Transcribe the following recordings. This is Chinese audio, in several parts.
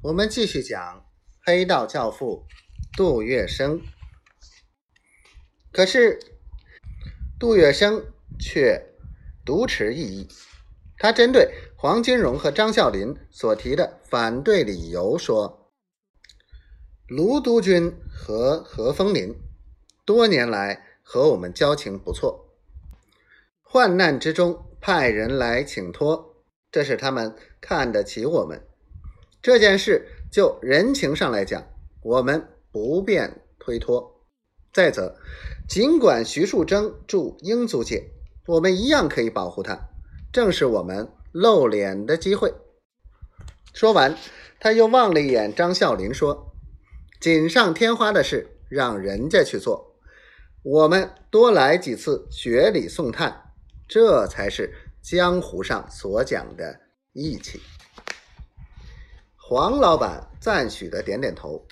我们继续讲黑道教父杜月笙。可是杜月笙却独持异议，他针对黄金荣和张啸林所提的反对理由说：“卢督军和何风林多年来和我们交情不错，患难之中派人来请托，这是他们看得起我们。”这件事就人情上来讲，我们不便推脱。再则，尽管徐树铮住英租界，我们一样可以保护他，正是我们露脸的机会。说完，他又望了一眼张啸林，说：“锦上添花的事，让人家去做。我们多来几次雪里送炭，这才是江湖上所讲的义气。”黄老板赞许的点点头，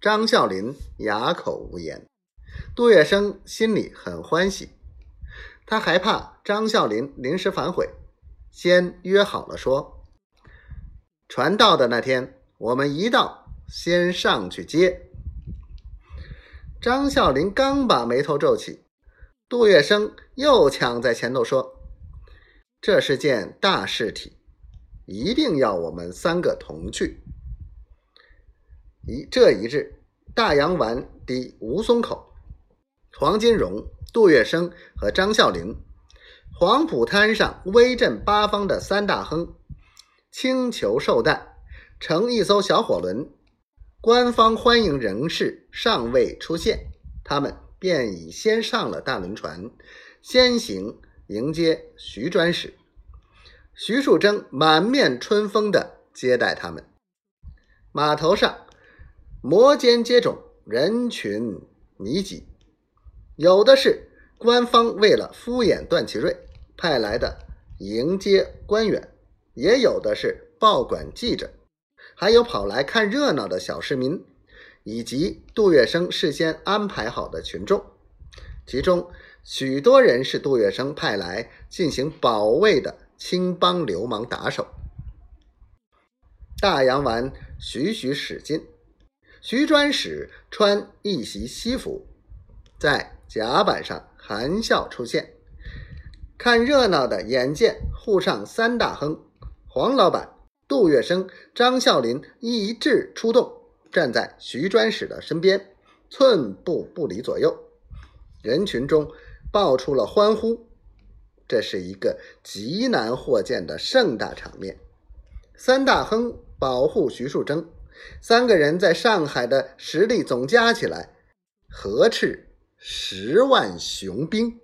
张啸林哑口无言。杜月笙心里很欢喜，他还怕张啸林临时反悔，先约好了说：船到的那天，我们一到先上去接。张啸林刚把眉头皱起，杜月笙又抢在前头说：“这是件大事体。”一定要我们三个同去。一这一日，大洋湾抵吴淞口，黄金荣、杜月笙和张啸林，黄浦滩上威震八方的三大亨，轻裘寿诞，乘一艘小火轮。官方欢迎人士尚未出现，他们便已先上了大轮船，先行迎接徐专使。徐树铮满面春风地接待他们。码头上摩肩接踵，人群密集，有的是官方为了敷衍段祺瑞派来的迎接官员，也有的是报馆记者，还有跑来看热闹的小市民，以及杜月笙事先安排好的群众。其中许多人是杜月笙派来进行保卫的。青帮流氓打手，大洋丸徐徐驶近。徐专使穿一袭西服，在甲板上含笑出现。看热闹的眼见沪上三大亨黄老板、杜月笙、张啸林一致出动，站在徐专使的身边，寸步不离左右。人群中爆出了欢呼。这是一个极难获见的盛大场面。三大亨保护徐树铮，三个人在上海的实力总加起来，何斥十万雄兵。